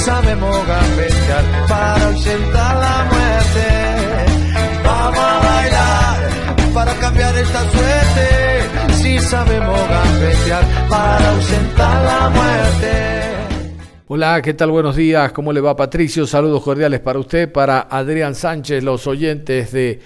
Sabemos gambetear para ausentar la muerte. Vamos a bailar para cambiar esta suerte. Si sabemos gambetear para ausentar la muerte. Hola, ¿qué tal? Buenos días. ¿Cómo le va Patricio? Saludos cordiales para usted, para Adrián Sánchez, los oyentes de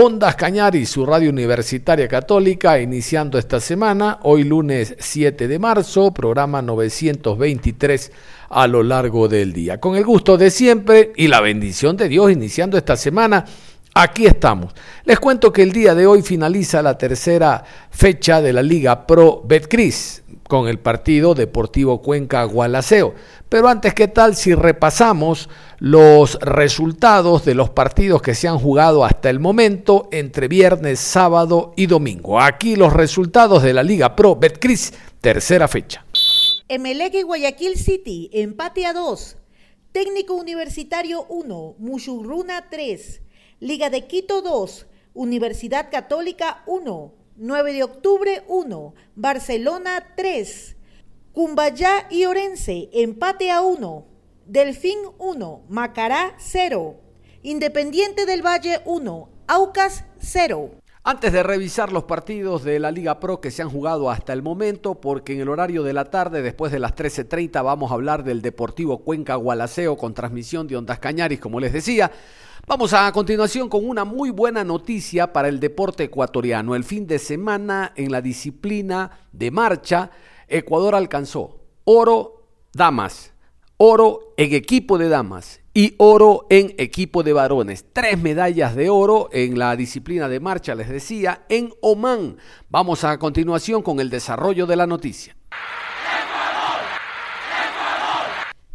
Ondas Cañari, su radio universitaria católica, iniciando esta semana, hoy lunes 7 de marzo, programa 923 a lo largo del día. Con el gusto de siempre y la bendición de Dios iniciando esta semana, aquí estamos. Les cuento que el día de hoy finaliza la tercera fecha de la Liga Pro Betcris con el partido Deportivo Cuenca Gualaceo. Pero antes, ¿qué tal si repasamos los resultados de los partidos que se han jugado hasta el momento entre viernes, sábado y domingo? Aquí los resultados de la Liga Pro Betcris, tercera fecha. Emelec y Guayaquil City, empate a 2. Técnico Universitario 1, Mushurruna 3. Liga de Quito 2, Universidad Católica 1. 9 de octubre 1, Barcelona 3. Cumbayá y Orense, empate a 1. Delfín 1, Macará 0. Independiente del Valle 1, Aucas 0. Antes de revisar los partidos de la Liga Pro que se han jugado hasta el momento, porque en el horario de la tarde, después de las 13.30, vamos a hablar del Deportivo Cuenca Gualaceo con transmisión de Ondas Cañaris, como les decía. Vamos a, continuación con una muy buena noticia para el deporte ecuatoriano. El fin de semana en la disciplina de marcha, Ecuador alcanzó oro damas, oro en equipo de damas y oro en equipo de varones. Tres medallas de oro en la disciplina de marcha, les decía, en Oman. Vamos a continuación con el desarrollo de la noticia.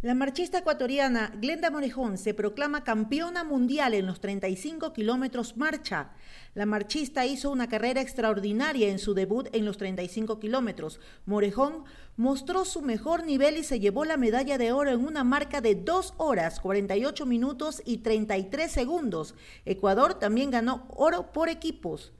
La marchista ecuatoriana Glenda Morejón se proclama campeona mundial en los 35 kilómetros marcha. La marchista hizo una carrera extraordinaria en su debut en los 35 kilómetros. Morejón mostró su mejor nivel y se llevó la medalla de oro en una marca de 2 horas, 48 minutos y 33 segundos. Ecuador también ganó oro por equipos.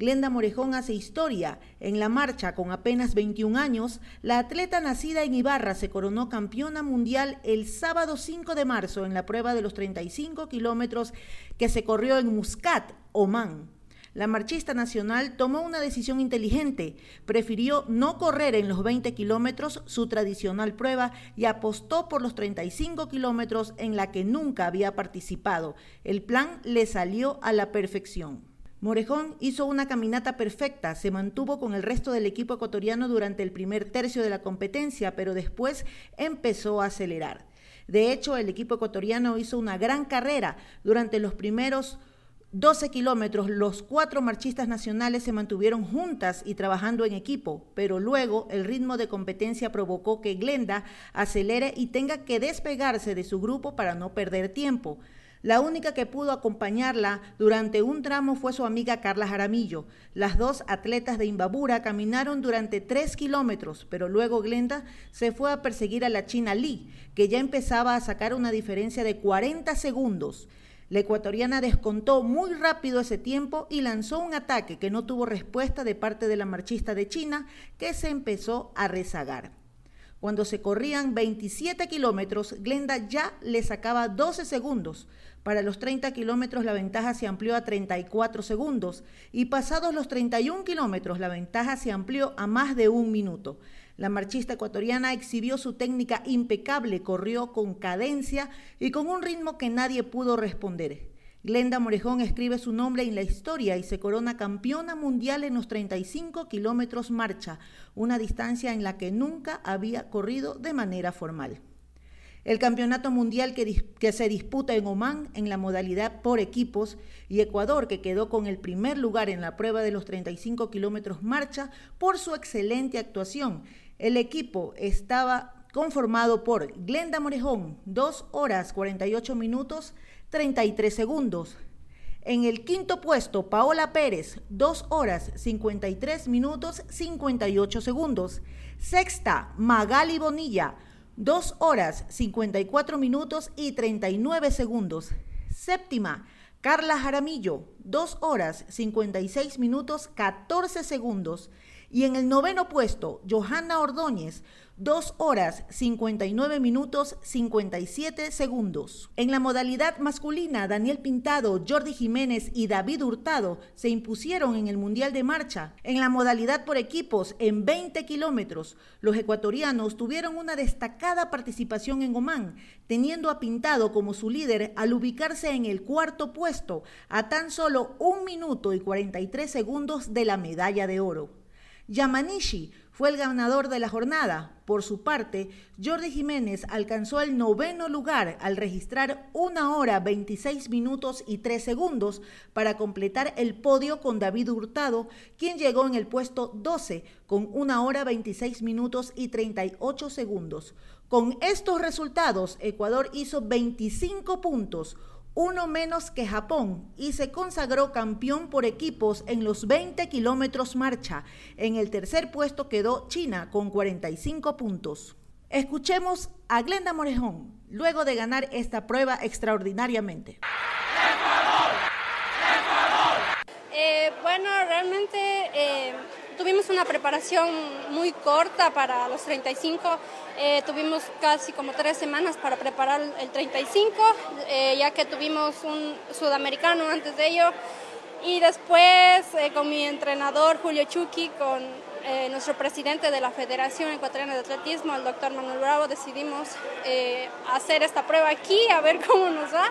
Glenda Morejón hace historia. En la marcha, con apenas 21 años, la atleta nacida en Ibarra se coronó campeona mundial el sábado 5 de marzo en la prueba de los 35 kilómetros que se corrió en Muscat, Omán. La marchista nacional tomó una decisión inteligente, prefirió no correr en los 20 kilómetros, su tradicional prueba, y apostó por los 35 kilómetros en la que nunca había participado. El plan le salió a la perfección. Morejón hizo una caminata perfecta, se mantuvo con el resto del equipo ecuatoriano durante el primer tercio de la competencia, pero después empezó a acelerar. De hecho, el equipo ecuatoriano hizo una gran carrera. Durante los primeros 12 kilómetros, los cuatro marchistas nacionales se mantuvieron juntas y trabajando en equipo, pero luego el ritmo de competencia provocó que Glenda acelere y tenga que despegarse de su grupo para no perder tiempo. La única que pudo acompañarla durante un tramo fue su amiga Carla Jaramillo. Las dos atletas de Imbabura caminaron durante tres kilómetros, pero luego Glenda se fue a perseguir a la china Lee, que ya empezaba a sacar una diferencia de 40 segundos. La ecuatoriana descontó muy rápido ese tiempo y lanzó un ataque que no tuvo respuesta de parte de la marchista de China, que se empezó a rezagar. Cuando se corrían 27 kilómetros, Glenda ya le sacaba 12 segundos, para los 30 kilómetros la ventaja se amplió a 34 segundos y pasados los 31 kilómetros la ventaja se amplió a más de un minuto. La marchista ecuatoriana exhibió su técnica impecable, corrió con cadencia y con un ritmo que nadie pudo responder. Glenda Morejón escribe su nombre en la historia y se corona campeona mundial en los 35 kilómetros marcha, una distancia en la que nunca había corrido de manera formal. El campeonato mundial que, se disputa en Omán en la modalidad por equipos y Ecuador que quedó con el primer lugar en la prueba de los 35 kilómetros marcha por su excelente actuación. El equipo estaba conformado por Glenda Morejón, 2 horas 48 minutos 33 segundos. En el quinto puesto, Paola Pérez, 2 horas 53 minutos 58 segundos. Sexta, Magali Bonilla, 2 horas 54 minutos y 39 segundos. Séptima, Carla Jaramillo, 2 horas 56 minutos 14 segundos. Y en el noveno puesto, Johanna Ordóñez, 2 horas 59 minutos 57 segundos. En la modalidad masculina, Daniel Pintado, Jordi Jiménez y David Hurtado se impusieron en el Mundial de Marcha. En la modalidad por equipos, en 20 kilómetros, los ecuatorianos tuvieron una destacada participación en Oman, teniendo a Pintado como su líder al ubicarse en el cuarto puesto, a tan solo un minuto y 43 segundos de la medalla de oro. Yamanishi fue el ganador de la jornada. Por su parte, Jordi Jiménez alcanzó el noveno lugar al registrar una hora 26 minutos y 3 segundos para completar el podio con David Hurtado, quien llegó en el puesto 12 con una hora 26 minutos y 38 segundos. Con estos resultados, Ecuador hizo 25 puntos, uno menos que Japón, y se consagró campeón por equipos en los 20 kilómetros marcha. En el tercer puesto quedó China con 45 puntos. Escuchemos a Glenda Morejón luego de ganar esta prueba extraordinariamente. Eh, bueno, realmente eh, tuvimos una preparación muy corta para los 35 eh, tuvimos casi como tres semanas para preparar el 35, eh, ya que tuvimos un sudamericano antes de ello. Y después eh, con mi entrenador Julio Chucky, con nuestro presidente de la Federación Ecuatoriana de Atletismo, el doctor Manuel Bravo, decidimos hacer esta prueba aquí, a ver cómo nos va.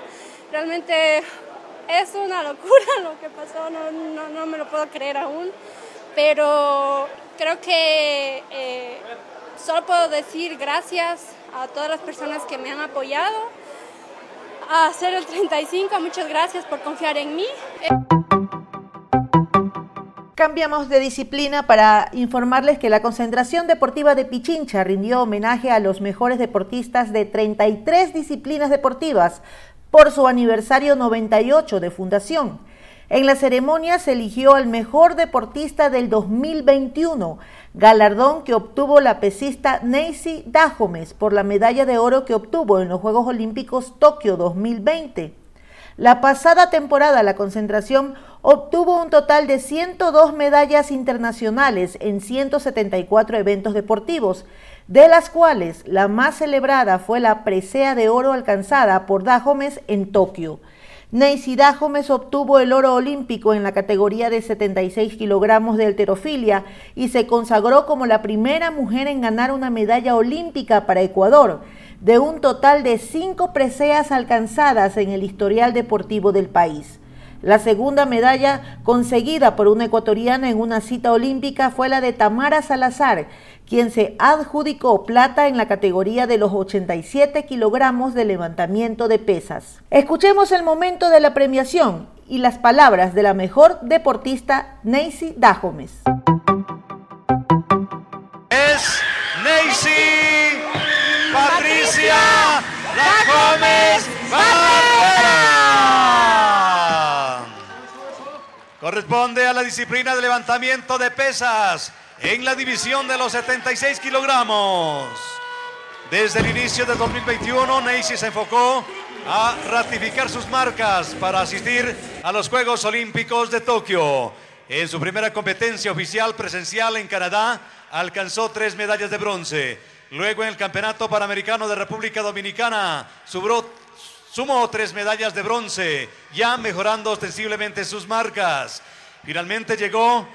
Realmente es una locura lo que pasó, no, no, no me lo puedo creer aún, pero creo que Solo puedo decir gracias a todas las personas que me han apoyado a hacer el 35. Muchas gracias por confiar en mí. Cambiamos de disciplina para informarles que la concentración deportiva de Pichincha rindió homenaje a los mejores deportistas de 33 disciplinas deportivas por su aniversario 98 de fundación. En la ceremonia se eligió al mejor deportista del 2021, galardón que obtuvo la pesista Neisy Dajomes por la medalla de oro que obtuvo en los Juegos Olímpicos Tokio 2020. La pasada temporada la concentración obtuvo un total de 102 medallas internacionales en 174 eventos deportivos, de las cuales la más celebrada fue la presea de oro alcanzada por Dajomes en Tokio. Neisy Dajomes obtuvo el oro olímpico en la categoría de 76 kilogramos de alterofilia y se consagró como la primera mujer en ganar una medalla olímpica para Ecuador, de un total de cinco preseas alcanzadas en el historial deportivo del país. La segunda medalla conseguida por una ecuatoriana en una cita olímpica fue la de Tamara Salazar, quien se adjudicó plata en la categoría de los 87 kilogramos de levantamiento de pesas. Escuchemos el momento de la premiación y las palabras de la mejor deportista Neisy Dajomes. Es Neisy Patricia Dajomes Corresponde a la disciplina de levantamiento de pesas en la división de los 76 kilogramos. Desde el inicio de 2021, Neisy se enfocó a ratificar sus marcas para asistir a los Juegos Olímpicos de Tokio. En su primera competencia oficial presencial en Canadá, alcanzó tres medallas de bronce. Luego en el Campeonato Panamericano de República Dominicana, sumó tres medallas de bronce, ya mejorando ostensiblemente sus marcas. Finalmente llegó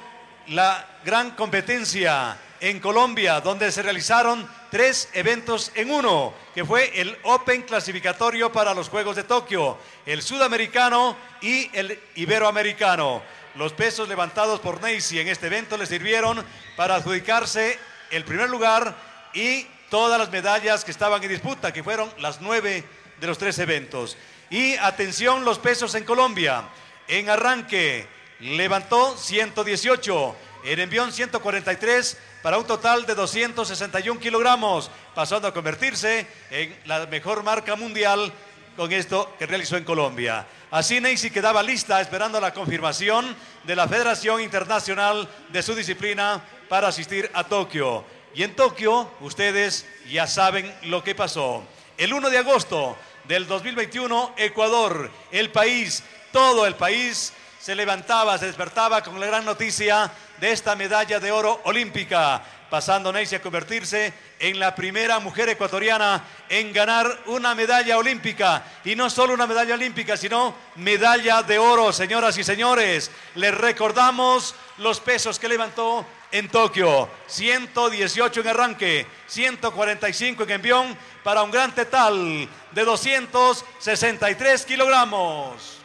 la gran competencia en Colombia, donde se realizaron tres eventos en uno, que fue el Open clasificatorio para los Juegos de Tokio, el sudamericano y el iberoamericano. Los pesos levantados por Neisy en este evento le sirvieron para adjudicarse el primer lugar y todas las medallas que estaban en disputa, que fueron las nueve de los tres eventos. Y atención, los pesos en Colombia. En arranque levantó 118, en envión 143 para un total de 261 kilogramos, pasando a convertirse en la mejor marca mundial con esto que realizó en Colombia. Así Neisy quedaba lista esperando la confirmación de la Federación Internacional de su disciplina para asistir a Tokio. Y en Tokio, ustedes ya saben lo que pasó. El 1 de agosto del 2021, Ecuador, el país, todo el país, se levantaba, se despertaba con la gran noticia de esta medalla de oro olímpica, pasando Neisy a convertirse en la primera mujer ecuatoriana en ganar una medalla olímpica. Y no solo una medalla olímpica, sino medalla de oro, señoras y señores. Les recordamos los pesos que levantó en Tokio, 118 en arranque, 145 en envión, para un gran total de 263 kilogramos.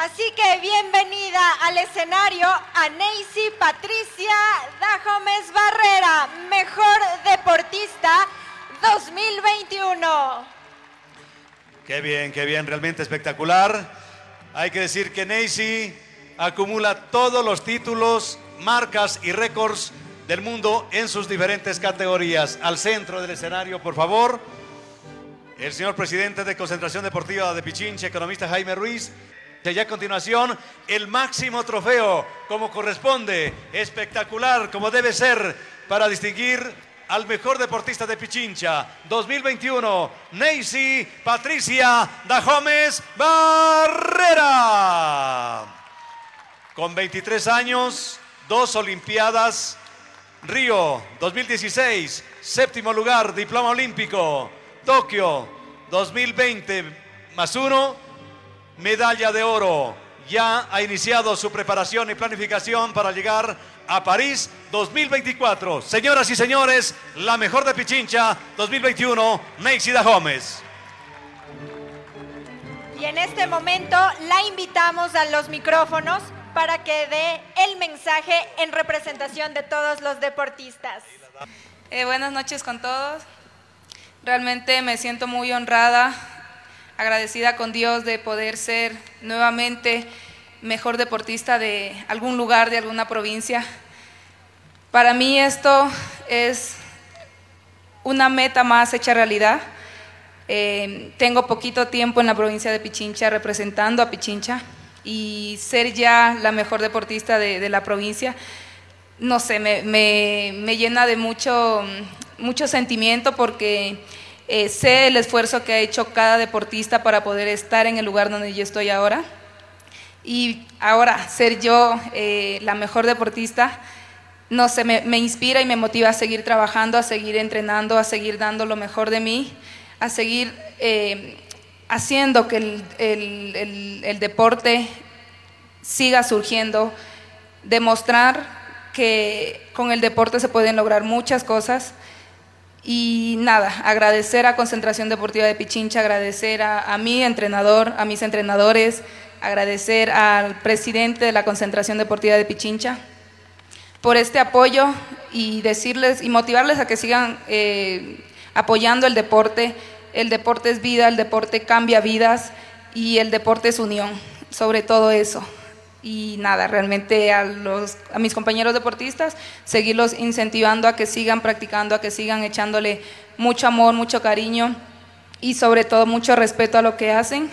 Así que bienvenida al escenario a Neisy Patricia Dajomes Barrera, mejor deportista 2021. Qué bien, qué bien, realmente espectacular. Hay que decir que Neisy acumula todos los títulos marcas y récords del mundo en sus diferentes categorías. Al centro del escenario, por favor, el señor presidente de Concentración Deportiva de Pichinche, economista Jaime Ruiz. Y a continuación, el máximo trofeo, como corresponde, espectacular, como debe ser, para distinguir al mejor deportista de Pichincha 2021, Neisy Patricia Dajomes Barrera. Con 23 años, dos Olimpiadas, Río 2016, séptimo lugar, diploma olímpico, Tokio 2020 más uno, medalla de oro. Ya ha iniciado su preparación y planificación para llegar a París 2024. Señoras y señores, la mejor de Pichincha 2021, Neisida Gómez. Y en este momento la invitamos a los micrófonos para que dé el mensaje en representación de todos los deportistas. Eh, buenas noches con todos. Realmente me siento muy honrada, agradecida con Dios de poder ser nuevamente mejor deportista de algún lugar, de alguna provincia. Para mí esto es una meta más hecha realidad. Eh, tengo poquito tiempo en la provincia de Pichincha representando a Pichincha y ser ya la mejor deportista de, la provincia, no sé, me, llena de mucho, mucho sentimiento porque eh, sé el esfuerzo que ha hecho cada deportista para poder estar en el lugar donde yo estoy ahora. Y ahora ser yo eh, la mejor deportista, no sé, me, inspira y me motiva a seguir trabajando, a seguir entrenando, a seguir dando lo mejor de mí, a seguir eh, haciendo que el, deporte siga surgiendo, demostrar que con el deporte se pueden lograr muchas cosas. Y nada, agradecer a Concentración Deportiva de Pichincha, agradecer a, mi entrenador, a mis entrenadores, agradecer al presidente de la Concentración Deportiva de Pichincha por este apoyo y decirles y motivarles a que sigan eh, apoyando el deporte, el deporte es vida, el deporte cambia vidas y el deporte es unión, sobre todo eso. Y nada, realmente a, los, a mis compañeros deportistas, seguirlos incentivando a que sigan practicando, a que sigan echándole mucho amor, mucho cariño y sobre todo mucho respeto a lo que hacen.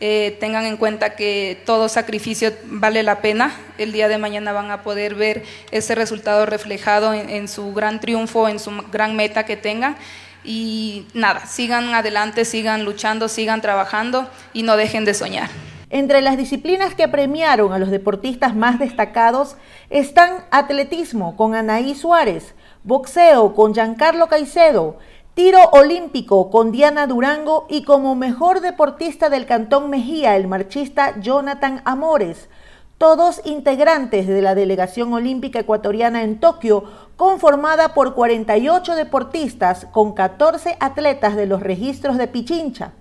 Eh, tengan en cuenta que todo sacrificio vale la pena. El día de mañana van a poder ver ese resultado reflejado en, en su gran triunfo, en su gran meta que tengan y nada, sigan adelante, sigan luchando, sigan trabajando y no dejen de soñar. Entre las disciplinas que premiaron a los deportistas más destacados están atletismo con Anaí Suárez, boxeo con Giancarlo Caicedo, tiro olímpico con Diana Durango y como mejor deportista del Cantón Mejía el marchista Jonathan Amores, todos integrantes de la delegación olímpica ecuatoriana en Tokio, conformada por 48 deportistas con 14 atletas de los registros de Pichincha.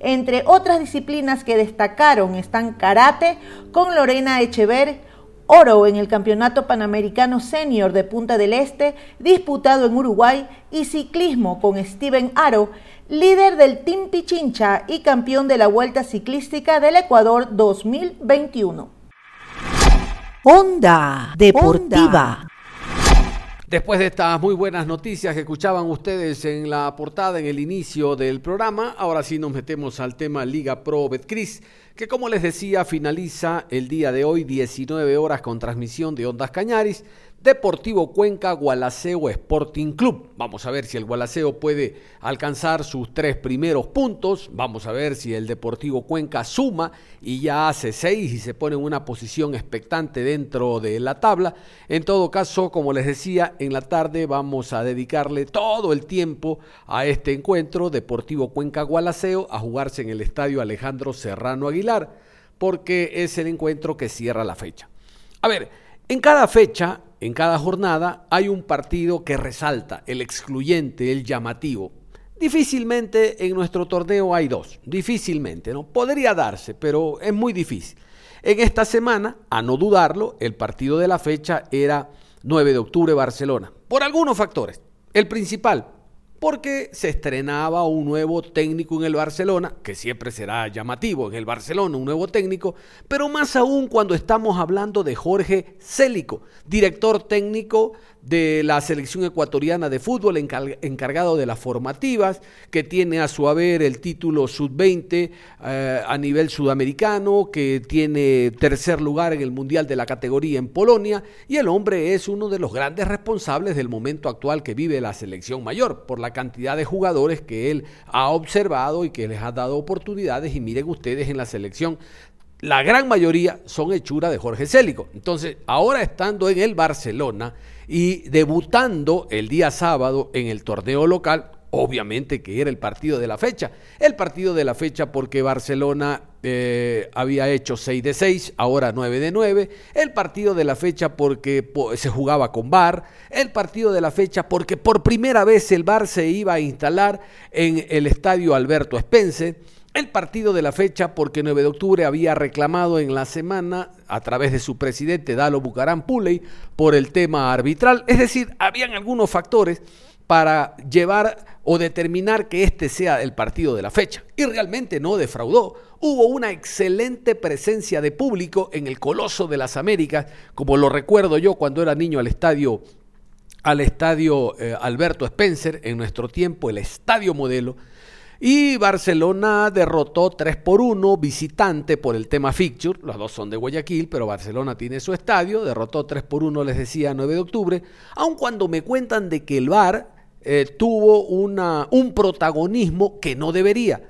Entre otras disciplinas que destacaron están karate con Lorena Echever, oro en el Campeonato Panamericano Senior de Punta del Este, disputado en Uruguay, y ciclismo con Steven Aro, líder del Team Pichincha y campeón de la Vuelta Ciclística del Ecuador 2021. Onda Deportiva. Después de estas muy buenas noticias que escuchaban ustedes en la portada en el inicio del programa, ahora sí nos metemos al tema Liga Pro Betcris, que como les decía finaliza el día de hoy 19 horas con transmisión de Ondas Cañaris Deportivo Cuenca, Gualaceo Sporting Club. Vamos a ver si el Gualaceo puede alcanzar sus tres primeros puntos. Vamos a ver si el Deportivo Cuenca suma y ya hace seis y se pone en una posición expectante dentro de la tabla. En todo caso, como les decía, en la tarde vamos a dedicarle todo el tiempo a este encuentro Deportivo Cuenca Gualaceo a jugarse en el estadio Alejandro Serrano Aguilar, porque es el encuentro que cierra la fecha. A ver, en cada fecha en cada jornada hay un partido que resalta, el excluyente, el llamativo. Difícilmente en nuestro torneo hay dos, difícilmente, ¿no? Podría darse, pero es muy difícil. En esta semana, a no dudarlo, el partido de la fecha era 9 de octubre Barcelona, por algunos factores. El principal, porque se estrenaba un nuevo técnico en el Barcelona, que siempre será llamativo en el Barcelona, un nuevo técnico, pero más aún cuando estamos hablando de Jorge Célico, director técnico de la selección ecuatoriana de fútbol encargado de las formativas, que tiene a su haber el título sub-20 eh, a nivel sudamericano, que tiene tercer lugar en el Mundial de la categoría en Polonia, y el hombre es uno de los grandes responsables del momento actual que vive la selección mayor, por la cantidad de jugadores que él ha observado y que les ha dado oportunidades, y miren ustedes en la selección la gran mayoría son hechura de Jorge Célico. Entonces, ahora estando en el Barcelona y debutando el día sábado en el torneo local, obviamente que era el partido de la fecha. El partido de la fecha porque Barcelona eh, había hecho 6 de 6, ahora 9 de 9. El partido de la fecha porque se jugaba con VAR. El partido de la fecha porque por primera vez el VAR se iba a instalar en el estadio Alberto Spencer el partido de la fecha porque 9 de octubre había reclamado en la semana a través de su presidente Dalo Bucaram Puley por el tema arbitral. Es decir, habían algunos factores para llevar o determinar que este sea el partido de la fecha. Y realmente no defraudó. Hubo una excelente presencia de público en el Coloso de las Américas, como lo recuerdo yo cuando era niño al estadio al estadio eh, Alberto Spencer, en nuestro tiempo el estadio modelo, y Barcelona derrotó 3 por 1 visitante por el tema fixture. Los dos son de Guayaquil, pero Barcelona tiene su estadio. Derrotó 3 por 1, les decía, 9 de octubre. Aun cuando me cuentan de que el VAR eh, tuvo un protagonismo que no debería.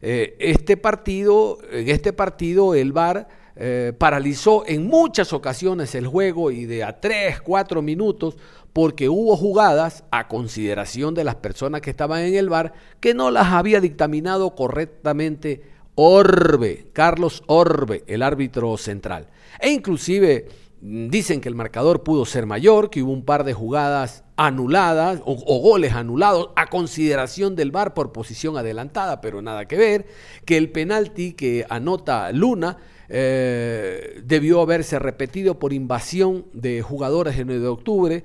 Eh, este partido, en este partido el VAR eh, paralizó en muchas ocasiones el juego y de a 3, 4 minutos porque hubo jugadas a consideración de las personas que estaban en el bar que no las había dictaminado correctamente Orbe, Carlos Orbe, el árbitro central. E inclusive dicen que el marcador pudo ser mayor, que hubo un par de jugadas anuladas o, goles anulados a consideración del VAR por posición adelantada, pero nada que ver, que el penalti que anota Luna eh, debió haberse repetido por invasión de jugadores en 9 de octubre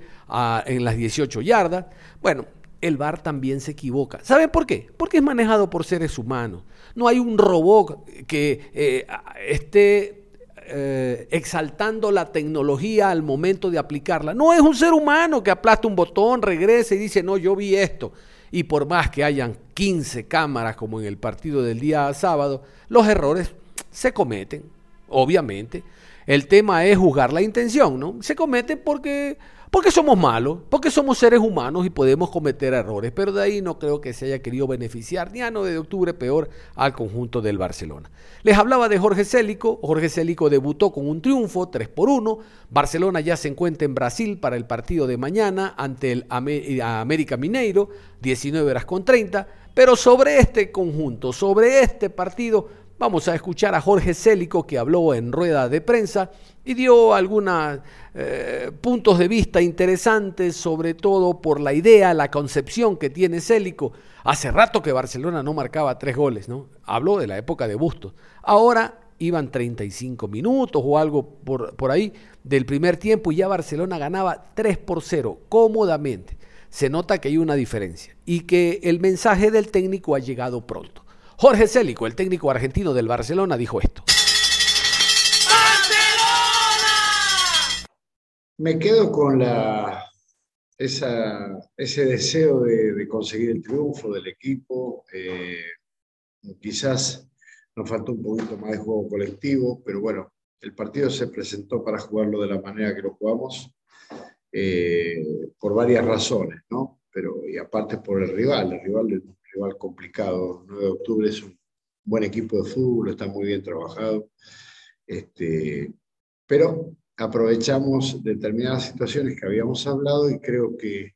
en las 18 yardas. Bueno, el VAR también se equivoca. ¿Saben por qué? Porque es manejado por seres humanos. No hay un robot que eh, esté eh, exaltando la tecnología al momento de aplicarla. No es un ser humano que aplasta un botón, regresa y dice, no, yo vi esto. Y por más que hayan 15 cámaras como en el partido del día sábado, los errores se cometen obviamente. El tema es juzgar la intención, ¿no? Se comete porque, porque somos malos, porque somos seres humanos y podemos cometer errores, pero de ahí no creo que se haya querido beneficiar ni a 9 de octubre, peor al conjunto del Barcelona. Les hablaba de Jorge Célico, Jorge Célico debutó con un triunfo 3 por 1, Barcelona ya se encuentra en Brasil para el partido de mañana ante el América Mineiro, 19 horas con 30, pero sobre este conjunto, sobre este partido, Vamos a escuchar a Jorge Célico que habló en rueda de prensa y dio algunos eh, puntos de vista interesantes, sobre todo por la idea, la concepción que tiene Célico. Hace rato que Barcelona no marcaba tres goles, ¿no? Habló de la época de Bustos. Ahora iban 35 minutos o algo por, por ahí del primer tiempo y ya Barcelona ganaba 3 por 0 cómodamente. Se nota que hay una diferencia y que el mensaje del técnico ha llegado pronto. Jorge Célico, el técnico argentino del Barcelona, dijo esto. Me quedo con la, esa, ese deseo de, conseguir el triunfo del equipo. Eh, quizás nos faltó un poquito más de juego colectivo, pero bueno, el partido se presentó para jugarlo de la manera que lo jugamos eh, por varias razones, ¿no? Pero, y aparte por el rival, el rival complicado. 9 de octubre es un buen equipo de fútbol, está muy bien trabajado. Este, pero aprovechamos determinadas situaciones que habíamos hablado y creo que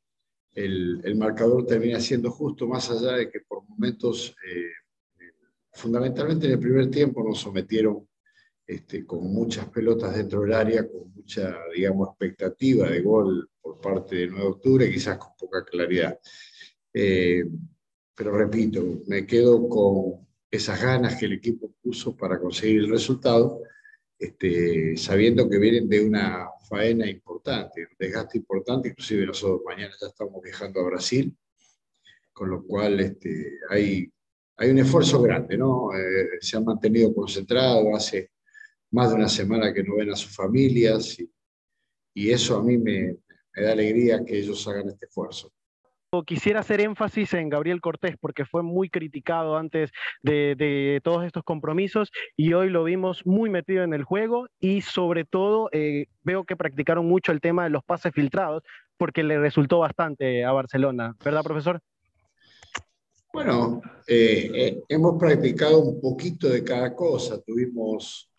el, el marcador termina siendo justo, más allá de que por momentos eh, fundamentalmente en el primer tiempo nos sometieron este, con muchas pelotas dentro del área, con mucha, digamos, expectativa de gol por parte de 9 de octubre, quizás con poca claridad. Eh, pero repito, me quedo con esas ganas que el equipo puso para conseguir el resultado, este, sabiendo que vienen de una faena importante, un desgaste importante, inclusive nosotros mañana ya estamos viajando a Brasil, con lo cual este, hay hay un esfuerzo grande, ¿no? Eh, se han mantenido concentrados, hace más de una semana que no ven a sus familias y, eso a mí me, da alegría que ellos hagan este esfuerzo. Quisiera hacer énfasis en Gabriel Cortés porque fue muy criticado antes de, todos estos compromisos y hoy lo vimos muy metido en el juego y sobre todo eh, veo que practicaron mucho el tema de los pases filtrados porque le resultó bastante a Barcelona, ¿verdad profesor? Bueno, eh, eh, hemos practicado un poquito de cada cosa. Tuvimos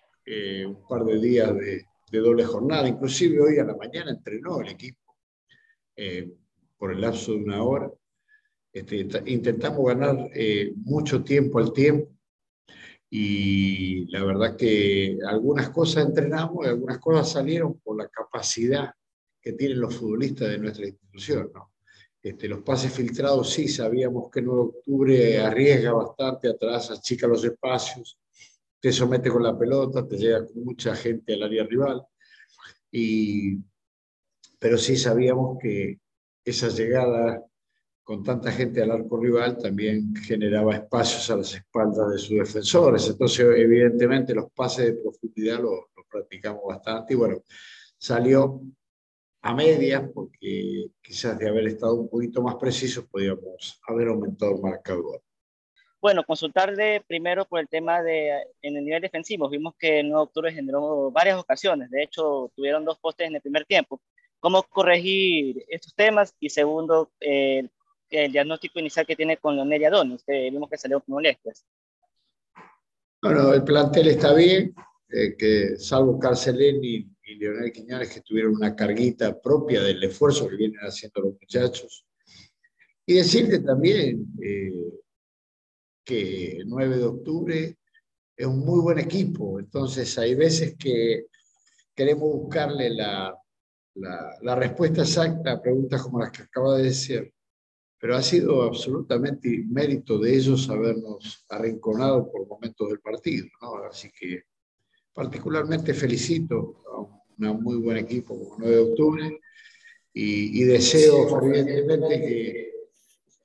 un par de días de, doble jornada. Inclusive hoy a la mañana entrenó el equipo por el lapso de una hora. Este, intentamos ganar mucho tiempo al tiempo y la verdad que algunas cosas entrenamos y algunas cosas salieron por la capacidad que tienen los futbolistas de nuestra institución. ¿no? Este, los pases filtrados sí, sabíamos que 9 de octubre arriesga bastante, atrás achica los espacios, te somete con la pelota, te llega con mucha gente al área rival. Y, pero sí sabíamos que esa llegada con tanta gente al arco rival también generaba espacios a las espaldas de sus defensores. Entonces, evidentemente, los pases de profundidad los, practicamos bastante y bueno, salió a medias, porque quizás de haber estado un poquito más precisos podíamos haber aumentado el marcador. Bueno, consultarle primero por el tema de en el nivel defensivo. Vimos que en 9 de octubre generó varias ocasiones. De hecho, tuvieron dos postes en el primer tiempo. ¿Cómo corregir estos temas? Y segundo, el diagnóstico inicial que tiene con Leonel Adonis, que vimos que salió con molestias. Bueno, el plantel está bien, eh, que salvo Carceleni y Leonel Quiñones que tuvieron una carguita propia del esfuerzo que vienen haciendo los muchachos. Y decirte también eh, que el 9 de octubre es un muy buen equipo, entonces hay veces que queremos buscarle la, la, la respuesta exacta a preguntas como las que acaba de decir, pero ha sido absolutamente mérito de ellos habernos arrinconado por momentos del partido, ¿no? Así que particularmente felicito a un muy buen equipo como 9 de octubre y, deseo fervientemente que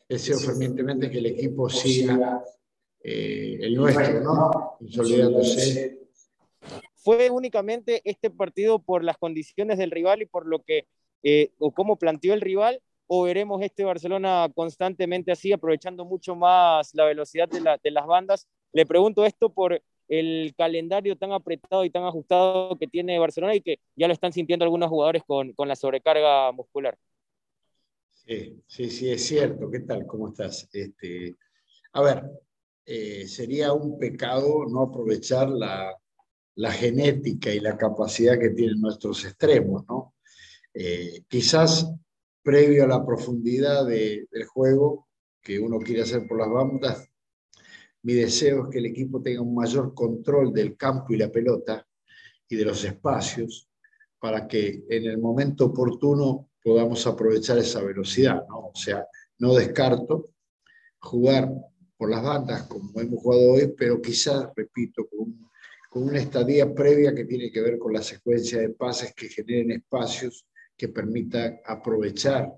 deseo fervientemente que el equipo siga eh, el nuestro, ¿no? Consolidándose. ¿Fue únicamente este partido por las condiciones del rival y por lo que, eh, o cómo planteó el rival, o veremos este Barcelona constantemente así, aprovechando mucho más la velocidad de, la, de las bandas? Le pregunto esto por el calendario tan apretado y tan ajustado que tiene Barcelona y que ya lo están sintiendo algunos jugadores con, con la sobrecarga muscular. Sí, sí, sí, es cierto. ¿Qué tal? ¿Cómo estás? Este, a ver, eh, sería un pecado no aprovechar la, la, genética y la capacidad que tienen nuestros extremos, ¿no? Eh, quizás previo a la profundidad de, del juego que uno quiere hacer por las bandas, mi deseo es que el equipo tenga un mayor control del campo y la pelota y de los espacios para que en el momento oportuno podamos aprovechar esa velocidad. ¿no? O sea, no descarto jugar por las bandas como hemos jugado hoy, pero quizás, repito, con, con una estadía previa que tiene que ver con la secuencia de pases que generen espacios que permitan aprovechar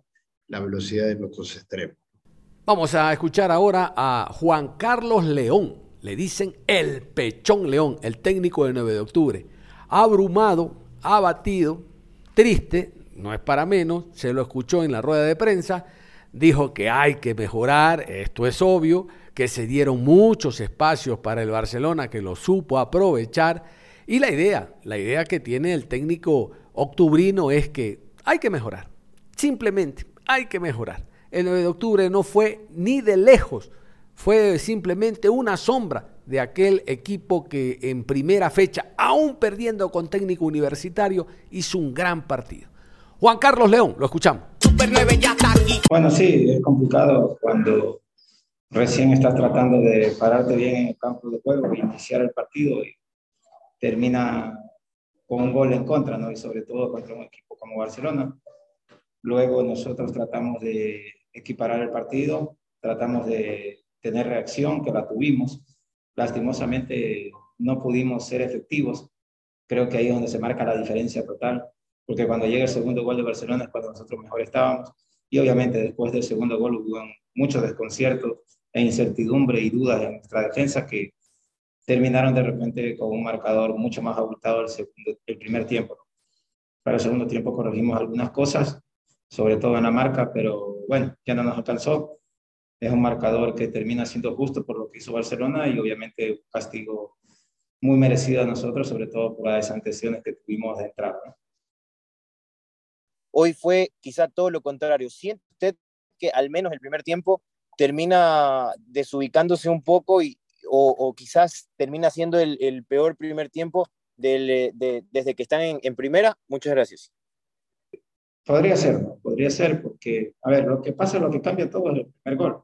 la velocidad de nuestros extremos. Vamos a escuchar ahora a Juan Carlos León. Le dicen el Pechón León, el técnico del 9 de octubre. Abrumado, abatido, triste, no es para menos, se lo escuchó en la rueda de prensa, dijo que hay que mejorar, esto es obvio, que se dieron muchos espacios para el Barcelona, que lo supo aprovechar. Y la idea, la idea que tiene el técnico octubrino es que hay que mejorar. Simplemente hay que mejorar. El 9 de octubre no fue ni de lejos, fue simplemente una sombra de aquel equipo que en primera fecha, aún perdiendo con técnico universitario, hizo un gran partido. Juan Carlos León, lo escuchamos. Bueno, sí, es complicado cuando recién estás tratando de pararte bien en el campo de juego, iniciar el partido y termina con un gol en contra, ¿no? Y sobre todo contra un equipo como Barcelona. Luego nosotros tratamos de equiparar el partido, tratamos de tener reacción, que la tuvimos. Lastimosamente no pudimos ser efectivos. Creo que ahí es donde se marca la diferencia total, porque cuando llega el segundo gol de Barcelona es cuando nosotros mejor estábamos. Y obviamente después del segundo gol hubo muchos desconciertos e incertidumbre y dudas en nuestra defensa que terminaron de repente con un marcador mucho más abultado el, segundo, el primer tiempo. Para el segundo tiempo corregimos algunas cosas, sobre todo en la marca, pero bueno, ya no nos alcanzó. Es un marcador que termina siendo justo por lo que hizo Barcelona y obviamente un castigo muy merecido a nosotros, sobre todo por las desantesiones que tuvimos de entrada. Hoy fue quizá todo lo contrario. ¿Siente usted que al menos el primer tiempo termina desubicándose un poco y, o, quizás termina siendo el, peor primer tiempo del, desde que están en, primera? Muchas gracias. Podría ser, podría ser, porque, a ver, lo que pasa, lo que cambia todo es el primer gol,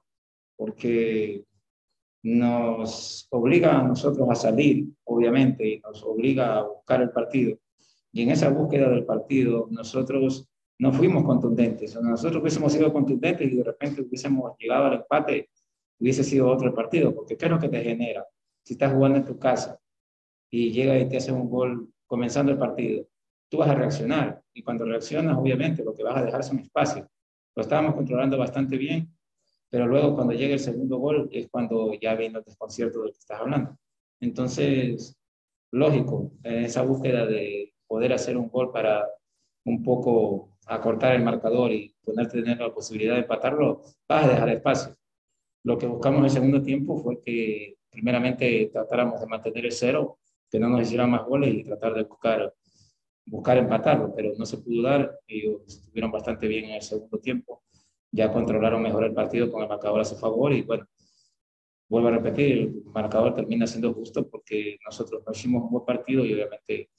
porque nos obliga a nosotros a salir, obviamente, y nos obliga a buscar el partido. Y en esa búsqueda del partido, nosotros no fuimos contundentes. Nosotros hubiésemos sido contundentes y de repente hubiésemos llegado al empate, hubiese sido otro partido, porque ¿qué es lo que te genera? Si estás jugando en tu casa y llega y te hace un gol comenzando el partido, tú vas a reaccionar y cuando reaccionas, obviamente, lo que vas a dejar son espacio. Lo estábamos controlando bastante bien, pero luego cuando llega el segundo gol es cuando ya viene el desconcierto del que estás hablando. Entonces, lógico, en esa búsqueda de poder hacer un gol para un poco acortar el marcador y ponerte tener la posibilidad de empatarlo, vas a dejar espacio. Lo que buscamos en el segundo tiempo fue que primeramente tratáramos de mantener el cero, que no nos hicieran más goles y tratar de buscar, buscar empatarlo, pero no se pudo dar. Ellos estuvieron bastante bien en el segundo tiempo, ya controlaron mejor el partido con el marcador a su favor y bueno, vuelvo a repetir, el marcador termina siendo justo porque nosotros no hicimos un buen partido y obviamente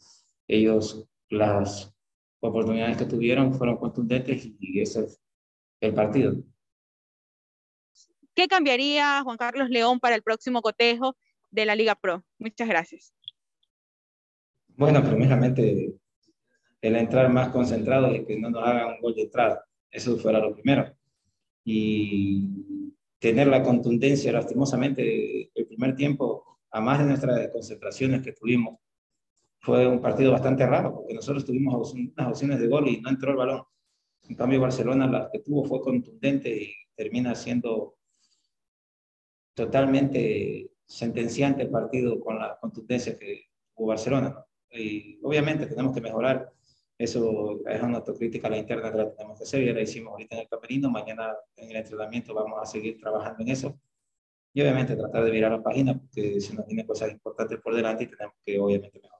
ellos las oportunidades que tuvieron fueron contundentes y ese es el partido. ¿Qué cambiaría Juan Carlos León para el próximo cotejo de la Liga Pro? Muchas gracias. Bueno, primeramente el entrar más concentrado y que no nos hagan un gol de entrada. Eso fuera lo primero. Y tener la contundencia, lastimosamente, el primer tiempo, a más de nuestras concentraciones que tuvimos, fue un partido bastante raro, porque nosotros tuvimos unas opciones de gol y no entró el balón. En cambio, Barcelona la que tuvo fue contundente y termina siendo totalmente sentenciante el partido con la contundencia que tuvo Barcelona. Y obviamente tenemos que mejorar. Eso es una autocrítica a la interna que la tenemos que hacer. Ya la hicimos ahorita en el camerino. Mañana en el entrenamiento vamos a seguir trabajando en eso. Y obviamente tratar de virar la página porque si nos tiene cosas importantes por delante y tenemos que obviamente mejorar.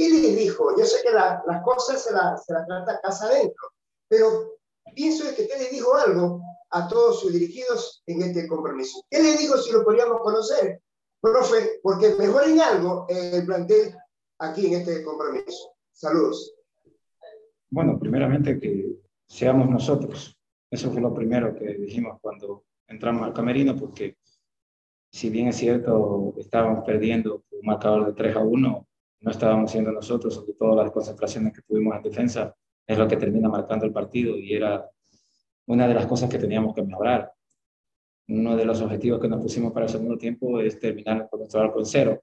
¿Qué les dijo? Yo sé que las cosas se las la trata casa adentro, pero pienso que usted le dijo algo a todos sus dirigidos en este compromiso. ¿Qué le dijo si lo podríamos conocer, profe? Porque mejoren algo el plantel aquí en este compromiso. Saludos. Bueno, primeramente que seamos nosotros. Eso fue lo primero que dijimos cuando entramos al camerino, porque si bien es cierto, estábamos perdiendo un marcador de 3 a 1, no estábamos siendo nosotros, sobre todo las concentraciones que tuvimos en defensa, es lo que termina marcando el partido y era una de las cosas que teníamos que mejorar. Uno de los objetivos que nos pusimos para el segundo tiempo es terminar con nuestro arco en cero.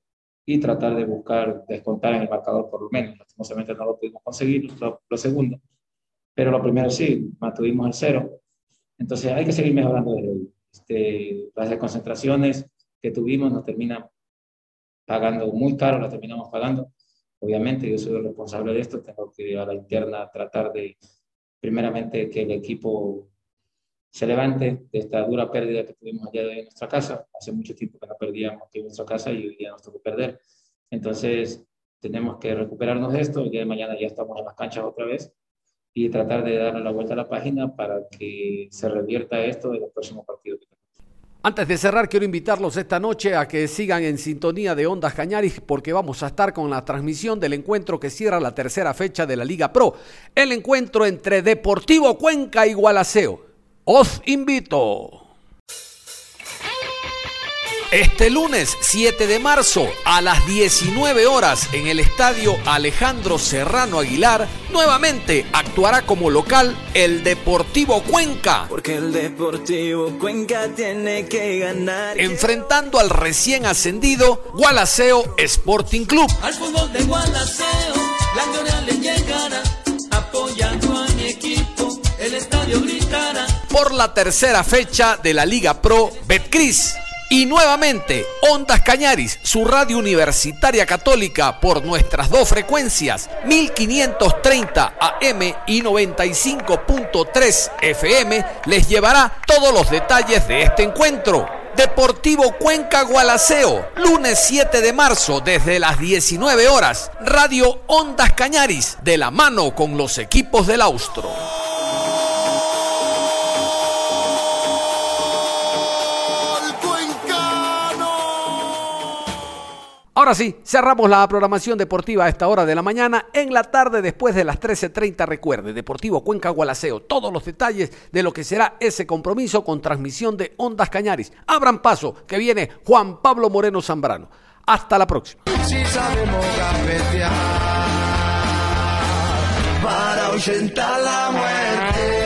y tratar de buscar descontar en el marcador por lo menos. Lastimosamente no lo pudimos conseguir, lo, segundo, pero lo primero sí, mantuvimos el cero. Entonces hay que seguir mejorando Este, las desconcentraciones que tuvimos nos terminan pagando muy caro, las terminamos pagando. Obviamente yo soy el responsable de esto, tengo que a la interna tratar de, primeramente, que el equipo se levante de esta dura pérdida que tuvimos allá de nuestra casa. Hace mucho tiempo que no perdíamos aquí en nuestra casa y hoy día nos tocó perder. Entonces, tenemos que recuperarnos de esto. El día de mañana ya estamos en las canchas otra vez y tratar de darle la vuelta a la página para que se revierta esto en los próximos partidos antes de cerrar, quiero invitarlos esta noche a que sigan en sintonía de Ondas Cañaris porque vamos a estar con la transmisión del encuentro que cierra la tercera fecha de la Liga Pro. El encuentro entre Deportivo Cuenca y Gualaceo. Os invito. Este lunes 7 de marzo a las 19 horas en el estadio Alejandro Serrano Aguilar, nuevamente actuará como local el Deportivo Cuenca. Porque el Deportivo Cuenca tiene que ganar. Enfrentando al recién ascendido Gualaceo Sporting Club. Al fútbol de Gualaceo, la le llegará apoyando a mi equipo. El estadio gritará. Por la tercera fecha de la Liga Pro, Betcris y nuevamente, Ondas Cañaris, su radio universitaria católica por nuestras dos frecuencias, 1530 AM y 95.3 FM, les llevará todos los detalles de este encuentro. Deportivo Cuenca Gualaceo, lunes 7 de marzo desde las 19 horas, Radio Ondas Cañaris, de la mano con los equipos del Austro. Ahora sí, cerramos la programación deportiva a esta hora de la mañana. En la tarde, después de las 13.30, recuerde, Deportivo Cuenca Gualaceo, todos los detalles de lo que será ese compromiso con transmisión de Ondas Cañaris. Abran paso, que viene Juan Pablo Moreno Zambrano. Hasta la próxima. para la muerte.